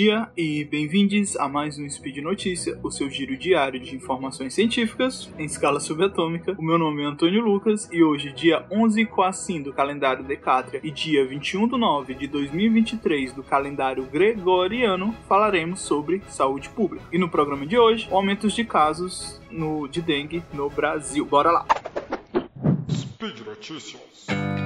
dia e bem-vindos a mais um Speed Notícia, o seu giro diário de informações científicas em escala subatômica. O meu nome é Antônio Lucas e hoje, dia 11 Coacim do calendário Decátria e dia 21 de 9 de 2023 do calendário Gregoriano, falaremos sobre saúde pública. E no programa de hoje, aumentos de casos no, de dengue no Brasil. Bora lá! Speed Notícias.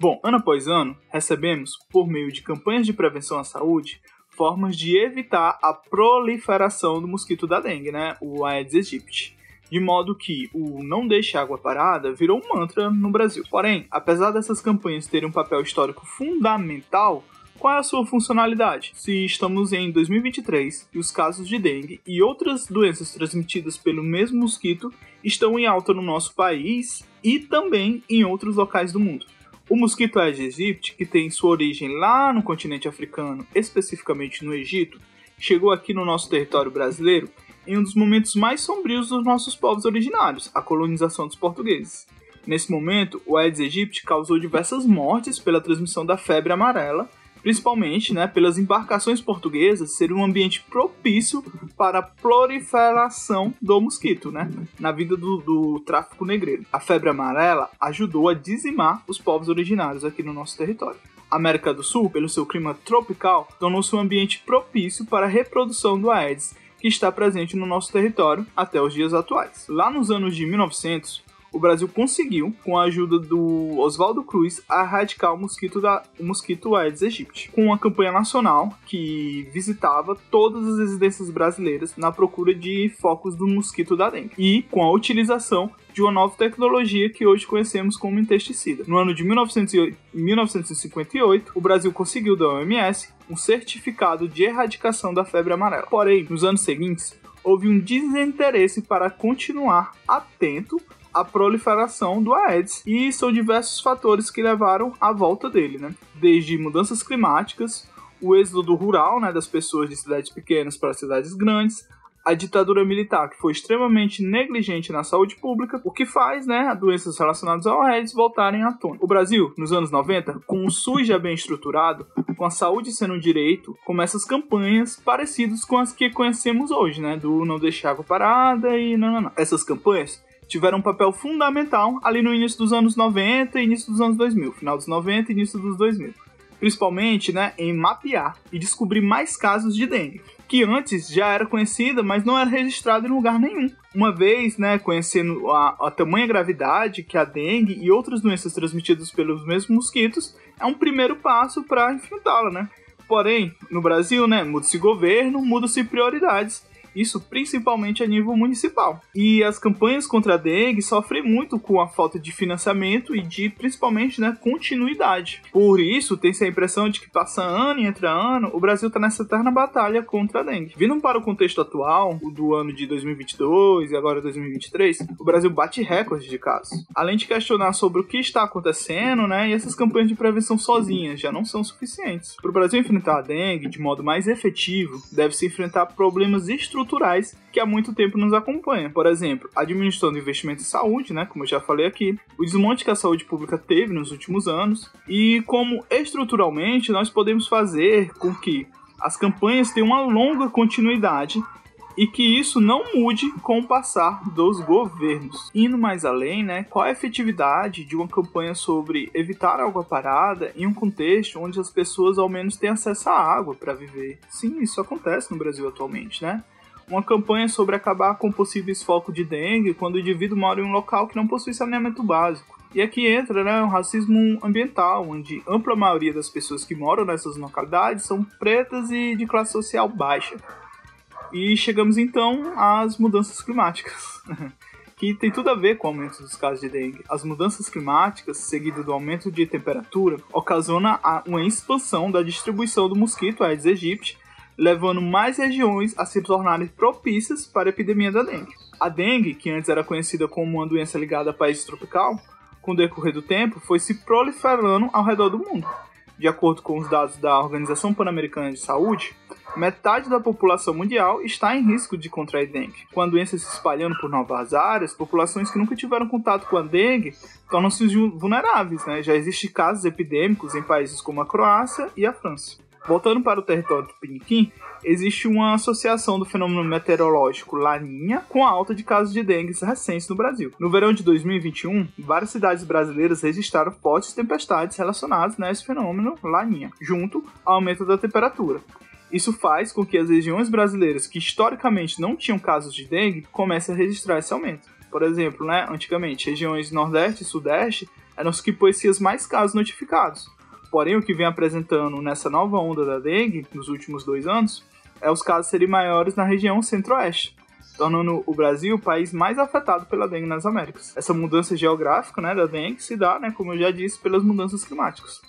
Bom, ano após ano, recebemos, por meio de campanhas de prevenção à saúde, formas de evitar a proliferação do mosquito da dengue, né? O Aedes aegypti. De modo que o não deixe água parada virou um mantra no Brasil. Porém, apesar dessas campanhas terem um papel histórico fundamental, qual é a sua funcionalidade? Se estamos em 2023 e os casos de dengue e outras doenças transmitidas pelo mesmo mosquito estão em alta no nosso país e também em outros locais do mundo. O mosquito Aedes aegypti, que tem sua origem lá no continente africano, especificamente no Egito, chegou aqui no nosso território brasileiro em um dos momentos mais sombrios dos nossos povos originários, a colonização dos portugueses. Nesse momento, o Aedes aegypti causou diversas mortes pela transmissão da febre amarela, principalmente né, pelas embarcações portuguesas serem um ambiente propício para a proliferação do mosquito, né, na vida do, do tráfico negreiro. A febre amarela ajudou a dizimar os povos originários aqui no nosso território. A América do Sul, pelo seu clima tropical, tornou-se um ambiente propício para a reprodução do Aedes, que está presente no nosso território até os dias atuais. Lá nos anos de 1900, o Brasil conseguiu, com a ajuda do Oswaldo Cruz, erradicar o mosquito, da, o mosquito Aedes aegypti, com uma campanha nacional que visitava todas as residências brasileiras na procura de focos do mosquito da dengue e com a utilização de uma nova tecnologia que hoje conhecemos como intesticida. No ano de 1958, o Brasil conseguiu da OMS um certificado de erradicação da febre amarela. Porém, nos anos seguintes, houve um desinteresse para continuar atento a proliferação do Aedes e são diversos fatores que levaram à volta dele, né? Desde mudanças climáticas, o êxodo rural, né, das pessoas de cidades pequenas para cidades grandes, a ditadura militar, que foi extremamente negligente na saúde pública, o que faz né, doenças relacionadas ao AIDS voltarem à tona. O Brasil, nos anos 90, com o SUS já bem estruturado, com a saúde sendo um direito, começa as campanhas parecidas com as que conhecemos hoje, né, do não deixar água parada e não, não, não. Essas campanhas tiveram um papel fundamental ali no início dos anos 90 e início dos anos 2000, final dos 90 e início dos 2000. Principalmente né, em mapear e descobrir mais casos de dengue, que antes já era conhecida, mas não era registrada em lugar nenhum. Uma vez, né, conhecendo a, a tamanha gravidade que a dengue e outras doenças transmitidas pelos mesmos mosquitos, é um primeiro passo para enfrentá-la, né? Porém, no Brasil, né, muda-se governo, muda-se prioridades isso principalmente a nível municipal. E as campanhas contra a dengue sofrem muito com a falta de financiamento e de, principalmente, né, continuidade. Por isso, tem-se a impressão de que passa ano e entra ano, o Brasil está nessa eterna batalha contra a dengue. Vindo para o contexto atual, o do ano de 2022 e agora 2023, o Brasil bate recordes de casos. Além de questionar sobre o que está acontecendo, né, e essas campanhas de prevenção sozinhas já não são suficientes. Para o Brasil enfrentar a dengue de modo mais efetivo, deve-se enfrentar problemas estruturais estruturais que há muito tempo nos acompanham. Por exemplo, administrando investimentos em saúde, né, como eu já falei aqui, o desmonte que a saúde pública teve nos últimos anos e como estruturalmente nós podemos fazer com que as campanhas tenham uma longa continuidade e que isso não mude com o passar dos governos. Indo mais além, né, qual a efetividade de uma campanha sobre evitar água parada em um contexto onde as pessoas ao menos têm acesso à água para viver? Sim, isso acontece no Brasil atualmente, né? Uma campanha sobre acabar com possíveis focos de dengue quando o indivíduo mora em um local que não possui saneamento básico. E aqui entra né, o racismo ambiental, onde ampla maioria das pessoas que moram nessas localidades são pretas e de classe social baixa. E chegamos então às mudanças climáticas, que tem tudo a ver com o aumento dos casos de dengue. As mudanças climáticas, seguido do aumento de temperatura, ocasiona uma expansão da distribuição do mosquito Aedes aegypti levando mais regiões a se tornarem propícias para a epidemia da dengue. A dengue, que antes era conhecida como uma doença ligada a países tropical, com o decorrer do tempo foi se proliferando ao redor do mundo. De acordo com os dados da Organização Pan-Americana de Saúde, metade da população mundial está em risco de contrair dengue. Com a doença se espalhando por novas áreas, populações que nunca tiveram contato com a dengue tornam-se vulneráveis. Né? Já existem casos epidêmicos em países como a Croácia e a França. Voltando para o território do Piniquim, existe uma associação do fenômeno meteorológico Laninha com a alta de casos de dengue recentes no Brasil. No verão de 2021, várias cidades brasileiras registraram fortes tempestades relacionadas a esse fenômeno Laninha, junto ao aumento da temperatura. Isso faz com que as regiões brasileiras que historicamente não tinham casos de dengue comecem a registrar esse aumento. Por exemplo, né, antigamente, regiões Nordeste e Sudeste eram as que possuíam mais casos notificados. Porém, o que vem apresentando nessa nova onda da dengue, nos últimos dois anos, é os casos serem maiores na região centro-oeste, tornando o Brasil o país mais afetado pela dengue nas Américas. Essa mudança geográfica né, da dengue se dá, né, como eu já disse, pelas mudanças climáticas.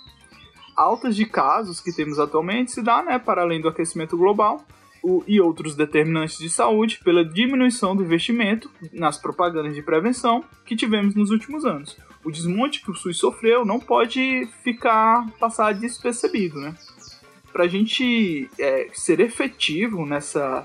Altas de casos que temos atualmente se dá, né, para além do aquecimento global, o, e outros determinantes de saúde pela diminuição do investimento nas propagandas de prevenção que tivemos nos últimos anos o desmonte que o SUS sofreu não pode ficar passar despercebido, né? Para a gente é, ser efetivo nessa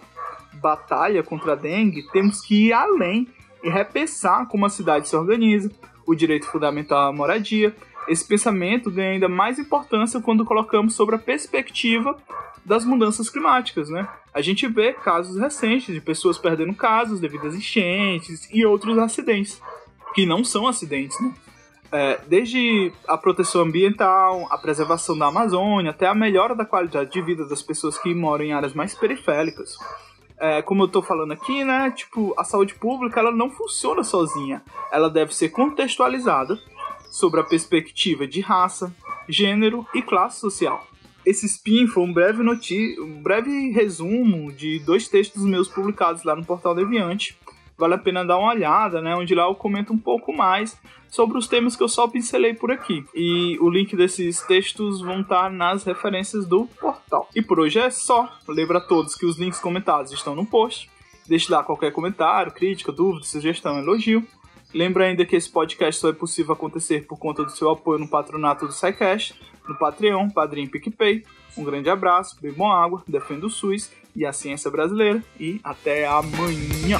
batalha contra a dengue, temos que ir além e repensar como a cidade se organiza, o direito fundamental à moradia. Esse pensamento ganha ainda mais importância quando colocamos sobre a perspectiva das mudanças climáticas, né? A gente vê casos recentes de pessoas perdendo casas devido às enchentes e outros acidentes, que não são acidentes, né? É, desde a proteção ambiental, a preservação da Amazônia, até a melhora da qualidade de vida das pessoas que moram em áreas mais periféricas. É, como eu estou falando aqui, né, tipo, a saúde pública ela não funciona sozinha. Ela deve ser contextualizada sobre a perspectiva de raça, gênero e classe social. Esse spin foi um breve, um breve resumo de dois textos meus publicados lá no Portal Deviante, vale a pena dar uma olhada, né? Onde lá eu comento um pouco mais sobre os temas que eu só pincelei por aqui. E o link desses textos vão estar nas referências do portal. E por hoje é só. Lembra a todos que os links comentados estão no post. Deixe lá qualquer comentário, crítica, dúvida, sugestão, elogio. Lembra ainda que esse podcast só é possível acontecer por conta do seu apoio no patronato do SciCast, no Patreon, Padrim PicPay. Um grande abraço, bebam água, defenda o SUS e a ciência brasileira e até amanhã!